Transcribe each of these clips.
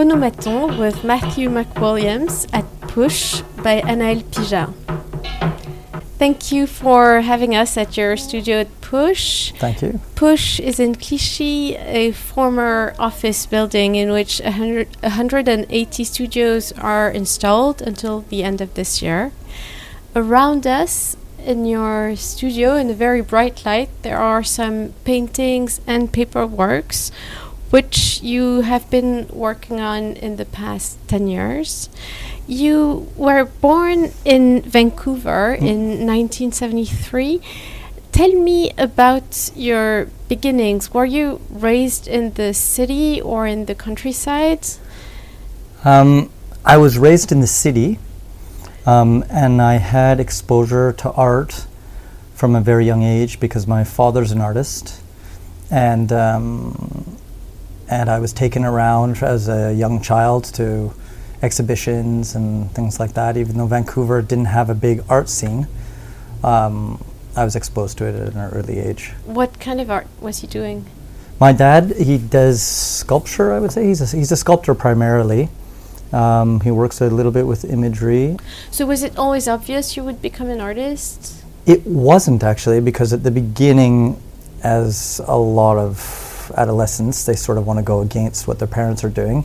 Phonomaton with Matthew McWilliams at Poush by Anaël Pigeat. Thank you for having us at your studio at Poush. Thank you. Poush is in Clichy, a former office building in which 100, 180 studios are installed until the end of this year. Around us, in your studio, in a very bright light, there are some paintings and paperworks which you have been working on in the past 10 years. You were born in Vancouver Mm. in 1973. Tell me about your beginnings. Were you raised in the city or in the countryside? Um, I was raised in the city, um, and I had exposure to art from a very young age because my father's an artist, and um, and I was taken around as a young child to exhibitions and things like that. Even though Vancouver didn't have a big art scene, um, I was exposed to it at an early age. What kind of art was he doing? My dad, he does sculpture. I would say he's a, he's a sculptor primarily. Um, he works a little bit with imagery. So was it always obvious you would become an artist? It wasn't actually because at the beginning, as a lot of adolescents, they sort of want to go against what their parents are doing.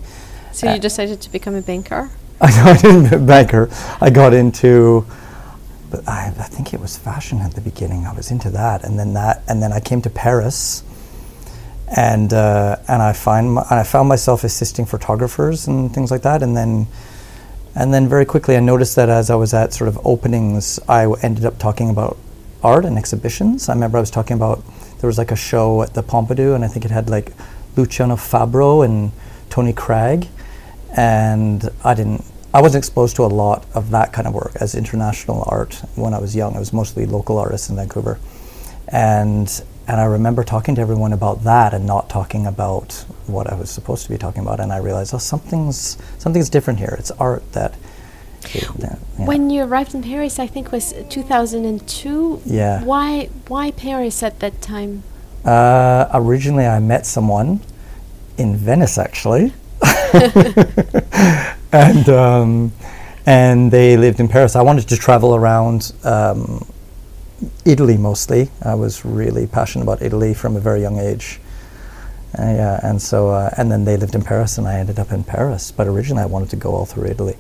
So Uh, you decided to become a banker? I got into banker. I got into, but I, I think it was fashion at the beginning. I was into that, and then that, and then I came to Paris, and uh, and I find my, and I found myself assisting photographers and things like that, and then. And then very quickly, I noticed that as I was at sort of openings, I w- ended up talking about art and exhibitions. I remember I was talking about there was like a show at the Pompidou, and I think it had like Luciano Fabro and Tony Cragg, and I didn't. I wasn't exposed to a lot of that kind of work as international art when I was young. It was mostly local artists in Vancouver, and and I remember talking to everyone about that and not talking about what I was supposed to be talking about. And I realized, oh, something's something's different here. It's art that. Yeah. When you arrived in Paris, I think was 2002. Yeah. Why why Paris at that time? Uh, originally, I met someone in Venice, actually, and um, and they lived in Paris. I wanted to travel around um, Italy mostly. I was really passionate about Italy from a very young age. Uh, yeah, and so uh, and then they lived in Paris, and I ended up in Paris. But originally, I wanted to go all through Italy.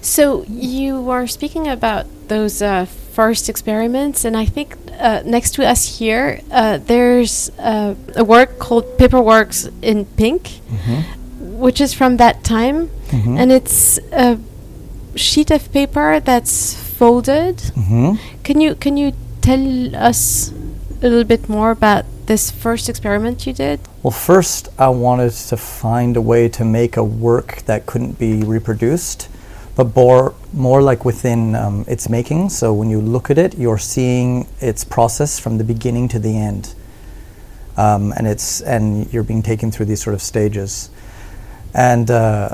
So you were speaking about those uh, first experiments, and I think uh, next to us here, uh, there's uh, a work called Paperworks in Pink, which is from that time, Mhm. and it's a sheet of paper that's folded. hmm Can you can you tell us a little bit more about this first experiment you did? Well, first, I wanted to find a way to make a work that couldn't be reproduced, but more, more like within um, its making. So when you look at it, you're seeing its process from the beginning to the end, um, and it's and you're being taken through these sort of stages, and. Uh,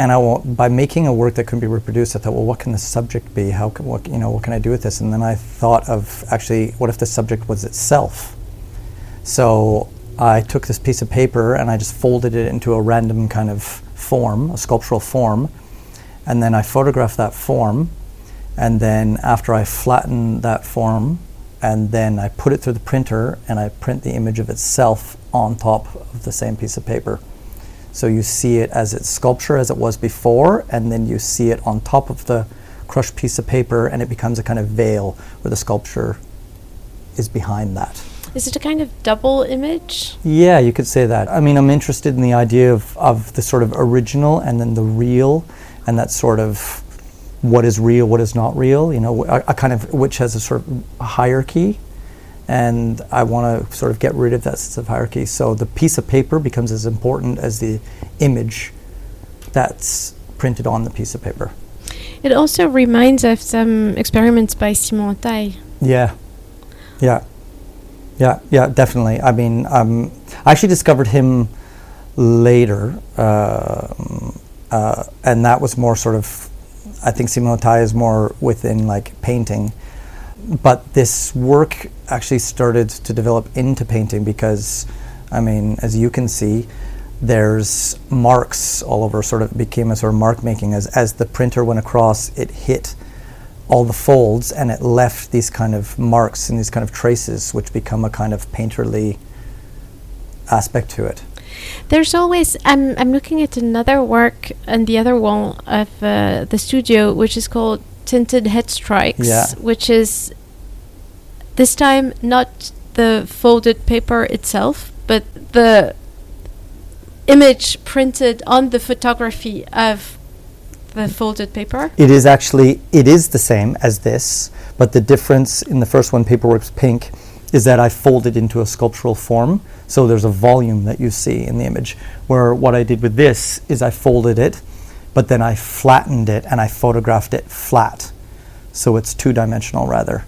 and I by making a work that couldn't be reproduced, I thought, well, what can the subject be? How can, what, you know, what can I do with this? And then I thought of actually, what if the subject was itself? So I took this piece of paper and I just folded it into a random kind of form, a sculptural form, and then I photograph that form. And then after I flatten that form, and then I put it through the printer and I print the image of itself on top of the same piece of paper. So you see it as its sculpture as it was before, and then you see it on top of the crushed piece of paper, and it becomes a kind of veil where the sculpture is behind that. Is it a kind of double image? Yeah, you could say that. I mean, I'm interested in the idea of, of the sort of original and then the real, and that sort of what is real, what is not real, you know, a, a kind of which has a sort of hierarchy. And I want to sort of get rid of that sense of hierarchy. So the piece of paper becomes as important as the image that's printed on the piece of paper. It also reminds of some experiments by Simon Hantaï. Yeah, yeah, yeah, yeah, definitely. I mean, um, I actually discovered him later, um uh, and that was more sort of. I think Simon Hantaï is more within like painting, but this work actually started to develop into painting because, I mean, as you can see, there's marks all over. Sort of became a sort of mark making as as the printer went across, it hit all the folds and it left these kind of marks and these kind of traces, which become a kind of painterly aspect to it. There's always I'm I'm looking at another work on the other wall of uh, the studio, which is called Tinted Head Strikes, Yeah. which is this time not the folded paper itself, but the image printed on the photography of the folded paper. It is actually it is the same as this, but the difference in the first one, Paperworks Pink, is that I folded into a sculptural form. So there's a volume that you see in the image. Where what I did with this is I folded it, but then I flattened it and I photographed it flat. So it's two dimensional rather.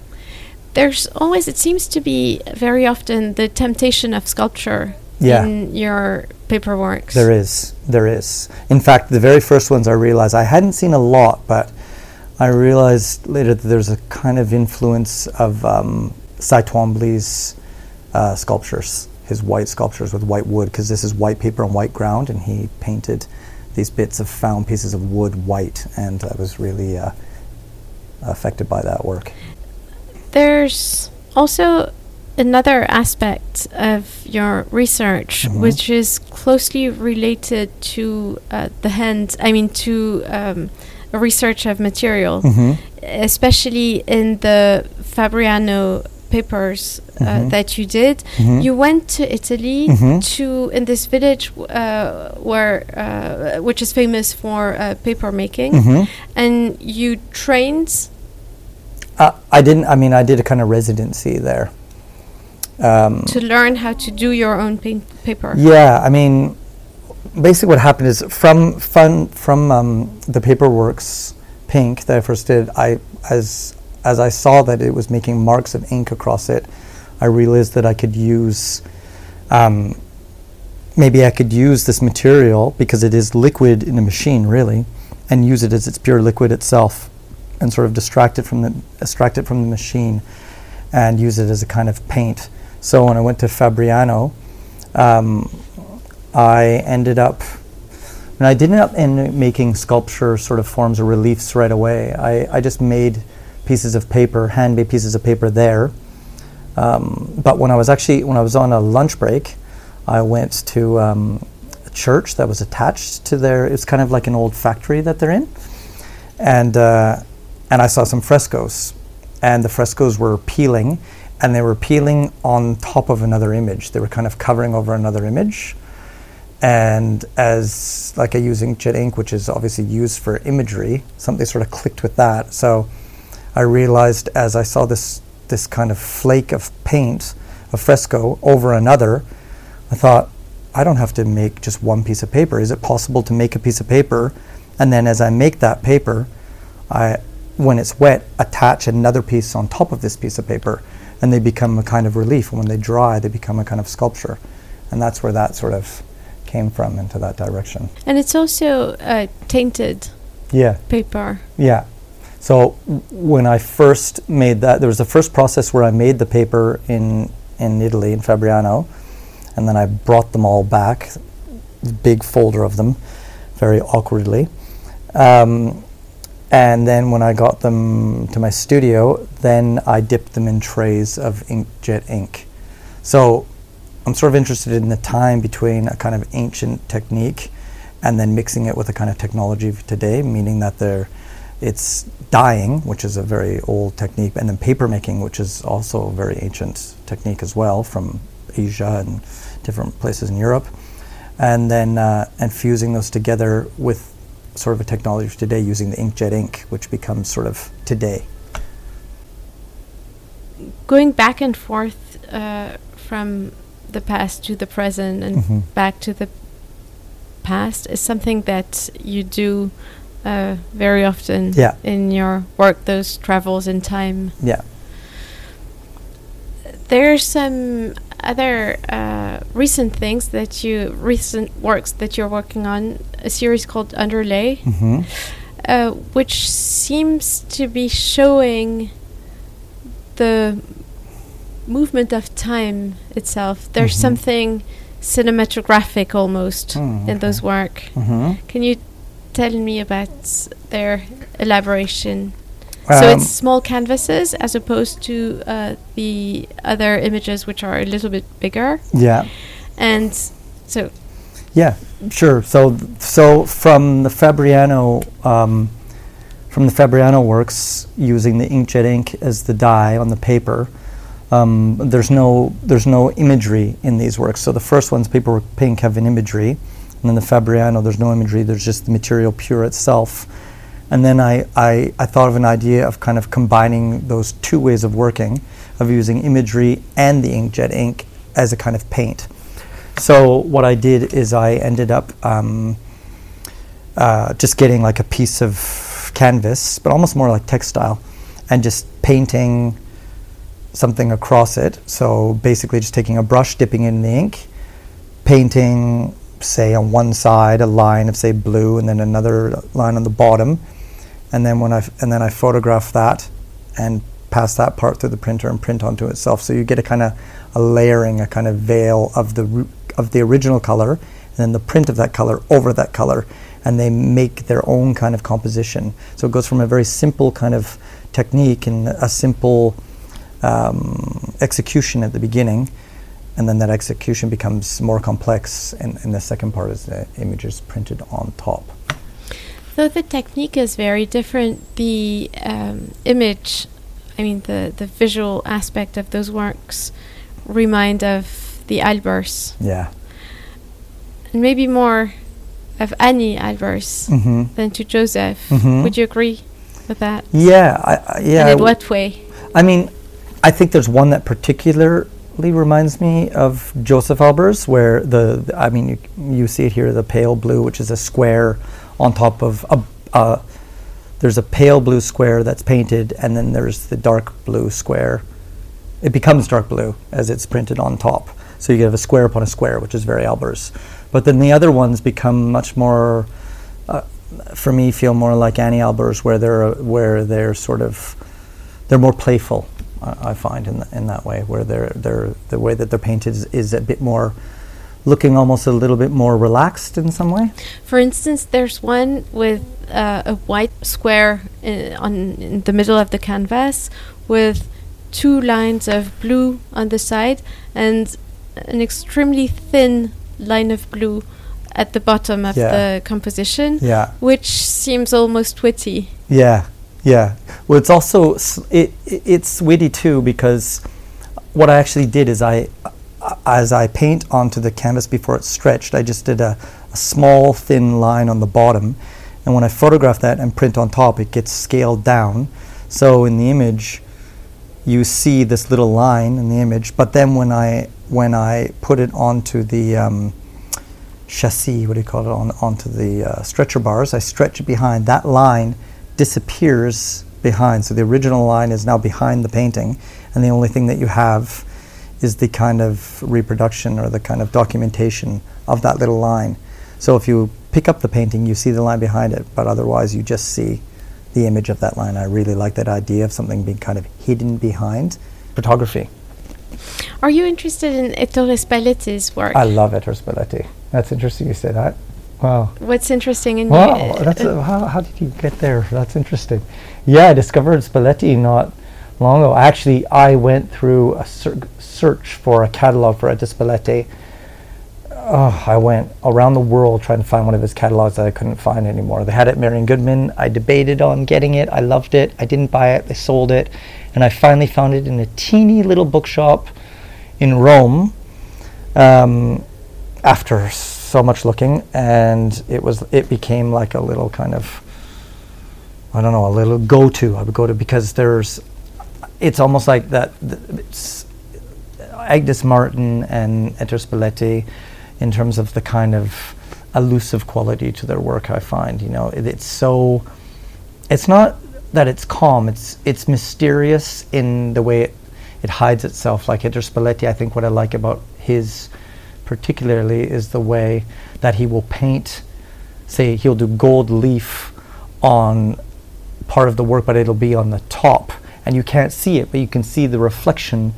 There's always it seems to be very often the temptation of sculpture Yeah. in your paperworks. There is. There is. In fact, the very first ones I realized I hadn't seen a lot, but I realized later that there's a kind of influence of um, Cy Twombly's uh, sculptures, his white sculptures with white wood, because this is white paper on white ground, and he painted these bits of found pieces of wood white, and I was really uh, affected by that work. There's also another aspect of your research Mhm. which is closely related to uh, the hand, I mean, to um, research of material, hmm especially in the Fabriano papers uh, Mhm. that you did. Mhm. You went to Italy Mhm. to in this village uh, where uh, which is famous for uh, paper making, hmm and you trained Uh, I didn't. I mean, I did a kind of residency there. Um, to learn how to do your own paint paper. Yeah, I mean, basically what happened is from fun from um, the paperworks pink that I first did. I as as I saw that it was making marks of ink across it, I realized that I could use. Um, maybe I could use this material because it is liquid in a machine, really, and use it as its pure liquid itself, and sort of distract it from the extract it from the machine, and use it as a kind of paint. So when I went to Fabriano, um, I ended up, and I didn't end up making sculpture sort of forms or reliefs right away. I, I just made pieces of paper, handmade pieces of paper there. Um, but when I was actually when I was on a lunch break, I went to um, a church that was attached to their. It's kind of like an old factory that they're in, and uh, and I saw some frescoes, and the frescoes were peeling, and they were peeling on top of another image. They were kind of covering over another image. And as like I use inkjet ink, which is obviously used for imagery, something sort of clicked with that. So I realized as I saw this this kind of flake of paint, a fresco over another, I thought, I don't have to make just one piece of paper. Is it possible to make a piece of paper, and then as I make that paper, I, when it's wet, attach another piece on top of this piece of paper, and they become a kind of relief. And when they dry, they become a kind of sculpture, and that's where that sort of came from into that direction. And it's also uh, tainted Yeah. paper. Yeah. So when I first made that, there was the first process where I made the paper in in Italy in Fabriano, and then I brought them all back, big folder of them, very awkwardly. Um, and then when I got them to my studio, then I dipped them in trays of inkjet ink. So I'm sort of interested in the time between a kind of ancient technique and then mixing it with a kind of technology of today, meaning that they're it's dyeing, which is a very old technique, and then papermaking, which is also a very ancient technique as well from Asia and different places in Europe, and then uh, and fusing those together with sort of a technology of today using the inkjet ink, which becomes sort of today. Going back and forth uh, from the past to the present and Mhm. back to the past is something that you do uh, very often Yeah. in your work, those travels in time. Yeah. There's some other uh, recent things that you, recent works that you're working on, a series called Underlay, hmm uh, which seems to be showing the movement of time itself. There's Mhm. something cinematographic almost Mm, in those okay. work. hmm Can you tell me about their elaboration? so Um, it's small canvases as opposed to uh, the other images, which are a little bit bigger. Yeah. And so, Yeah, sure. So, so from the Fabriano, um, from the Fabriano works, using the inkjet ink as the dye on the paper, um, there's no there's no imagery in these works. So the first ones, paperwork pink, have an imagery, and then the Fabriano, there's no imagery. There's just the material pure itself. And then I, I, I thought of an idea of kind of combining those two ways of working, of using imagery and the inkjet ink as a kind of paint. So what I did is I ended up um, uh, just getting like a piece of canvas, but almost more like textile, and just painting something across it. So basically, just taking a brush, dipping in the ink, painting, say, on one side a line of say blue, and then another line on the bottom, and then when I f- and then I photograph that and pass that part through the printer and print onto itself. So you get a kind of a layering, a kind of veil of the of the original color, and then the print of that color over that color, and they make their own kind of composition. So it goes from a very simple kind of technique and a simple um, execution at the beginning, and then that execution becomes more complex, and, and the second part is the images printed on top. so the technique is very different, the um, image, I mean, the, the visual aspect of those works remind of the Albers, Yeah. and maybe more of Anni Albers Mm-hmm. than to Josef. Mhm. Would you agree with that? Yeah, I, I, yeah. and in what way? I mean, I think there's one that particularly reminds me of Josef Albers, where the, the- I mean, you, you see it here, the pale blue, which is a square on top of a. There's a pale blue square that's painted, and then there's the dark blue square. It becomes dark blue as it's printed on top. So you have a square upon a square, which is very Albers. But then the other ones become much more, uh, for me, feel more like Anni Albers, where they're where they're sort of they're more playful. I I find in, th- in that way, where they're they're the way that they're painted is, is a bit more, looking almost a little bit more relaxed in some way. For instance, there's one with uh, a white square in, on in the middle of the canvas with two lines of blue on the side and an extremely thin line of blue at the bottom of Yeah. the composition, Yeah, which seems almost witty. yeah, yeah. Well, it's also it, it it's witty too because what I actually did is I, as I paint onto the canvas before it's stretched, I just did a, a small thin line on the bottom, and when I photograph that and print on top, it gets scaled down. So in the image, you see this little line in the image, but then when I when I put it onto the um, chassis, what do you call it, on onto the uh, stretcher bars, I stretch it behind. That line disappears behind. So the original line is now behind the painting, and the only thing that you have is the kind of reproduction or the kind of documentation of that little line. So if you pick up the painting, you see the line behind it, but otherwise you just see the image of that line. I really like that idea of something being kind of hidden behind photography. Are you interested in Ettore Spalletti's work? I love Ettore Spalletti. That's interesting you say that. Wow. What's interesting in Wow, you? that's a, how, how did you get there? That's interesting. Yeah, I discovered Spalletti not long ago. Actually, I went through a ser- search for a catalog for Ettore Spalletti. Oh, I went around the world trying to find one of his catalogs that I couldn't find anymore. They had it at Marian Goodman. I debated on getting it. I loved it. I didn't buy it. They sold it. And I finally found it in a teeny little bookshop in Rome um, after so much looking. And it was it became like a little kind of I don't know, a little go-to. I would go to because there's, it's almost like that. It's Agnes Martin and Ettore Spalletti, in terms of the kind of elusive quality to their work. I find, you know, it, it's so. It's not that it's calm. It's it's mysterious in the way it, it hides itself. Like Ettore Spalletti, I think what I like about his, particularly, is the way that he will paint. Say he'll do gold leaf on part of the work, but it'll be on the top, and you can't see it, but you can see the reflection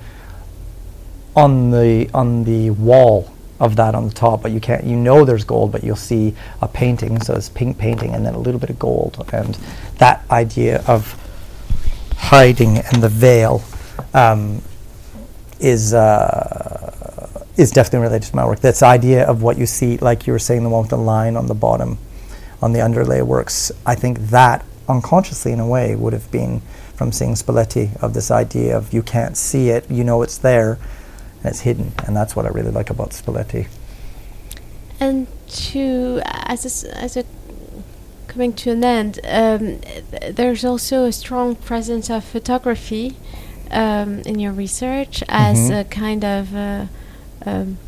on the on the wall of that on the top, but you can't. You know there's gold, but you'll see a painting, so it's pink painting, and then a little bit of gold, and that idea of hiding and the veil um, is uh, is definitely related to my work. This idea of what you see, like you were saying, the one with the line on the bottom, on the underlay works. I think that unconsciously, in a way, would have been from seeing Spalletti of this idea of you can't see it, you know it's there, and it's hidden, and that's what I really like about Spalletti. And to as as a coming to an end, um, th- there's also a strong presence of photography um, in your research as Mhm. a kind of uh, um,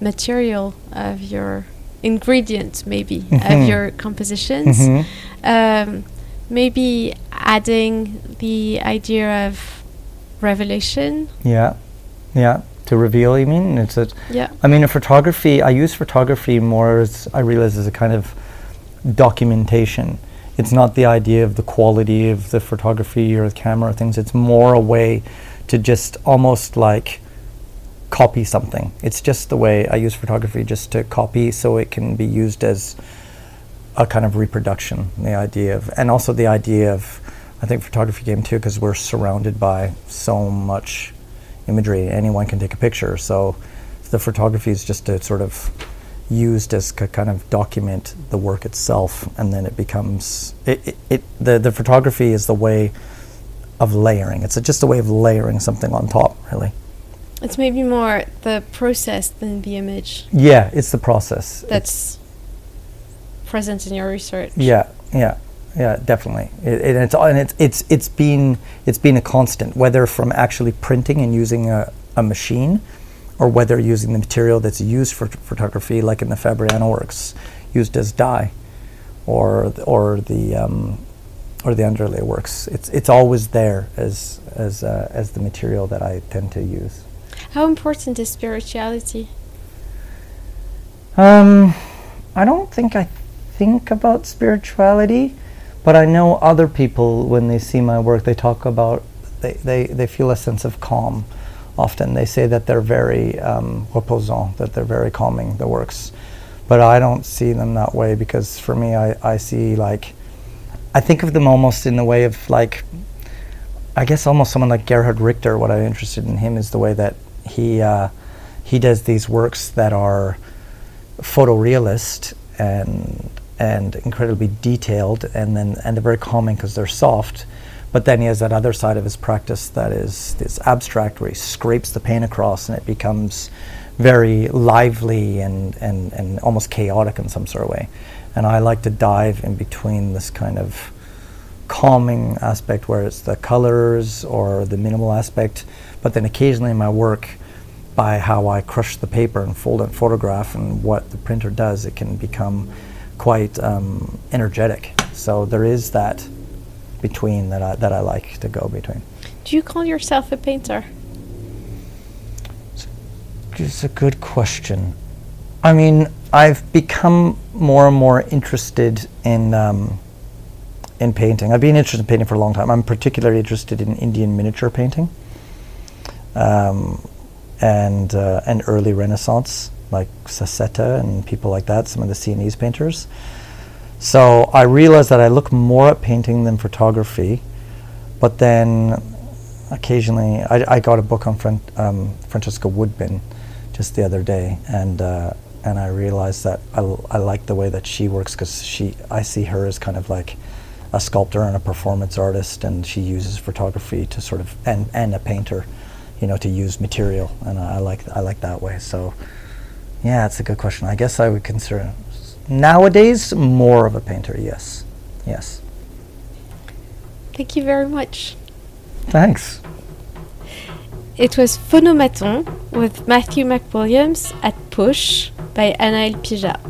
material of your ingredient, maybe Mhm. of your compositions. Mhm. Um, maybe adding the idea of revelation. Yeah, yeah. To reveal, you mean? It's a. Yeah. I mean, in photography, I use photography more as I realize as a kind of documentation. It's not the idea of the quality of the photography or the camera or things. It's more a way to just almost like copy something. It's just the way I use photography, just to copy so it can be used as a kind of reproduction. The idea of, and also the idea of, I think photography came too because we're surrounded by so much imagery. Anyone can take a picture. So the photography is just to sort of used as to kind of document the work itself, and then it becomes it, it, it the the photography is the way of layering. It's a, just a way of layering something on top, really. It's maybe more the process than the image Yeah, it's the process. It's- that's present in your research. Yeah, yeah, yeah, definitely. It, it, it's and it's it's it's been it's been a constant, whether from actually printing and using a, a machine, or whether using the material that's used for photography, like in the Fabriano works, used as dye, or th- or the um, or the underlay works. It's it's always there as as uh, as the material that I tend to use. How important is spirituality? Um, I don't think I think about spirituality, but I know other people when they see my work, they talk about they, they, they feel a sense of calm. Often they say that they're very um, reposant, that they're very calming, the works. But I don't see them that way because for me, I, I see like, I think of them almost in the way of like, I guess almost someone like Gerhard Richter. What I'm interested in him is the way that he uh, he does these works that are photorealist and and incredibly detailed, and then and they're very calming because they're soft. But then he has that other side of his practice that is this abstract, where he scrapes the paint across, and it becomes very lively and, and, and almost chaotic in some sort of way. And I like to dive in between this kind of calming aspect where it's the colors or the minimal aspect, but then occasionally in my work, by how I crush the paper and fold and photograph and what the printer does, it can become quite um, energetic. So there is that between that I, that I like to go between. Do you call yourself a painter? It's a good question. I mean, I've become more and more interested in um, in painting. I've been interested in painting for a long time. I'm particularly interested in Indian miniature painting um, and uh, and early Renaissance, like Sassetta and people like that. Some of the Sienese painters. So I realized that I look more at painting than photography, but then occasionally I, I got a book on Fran- um, Francesca Woodman just the other day, and uh, and I realized that I, l- I like the way that she works because she I see her as kind of like a sculptor and a performance artist, and she uses photography to sort of and and a painter, you know, to use material, and I, I like I like that way. So yeah, it's a good question. I guess I would consider nowadays more of a painter. Yes, yes. Thank you very much. Thanks. It was Phonomaton with Matthew McWilliams at Poush by Anaël Pigeat.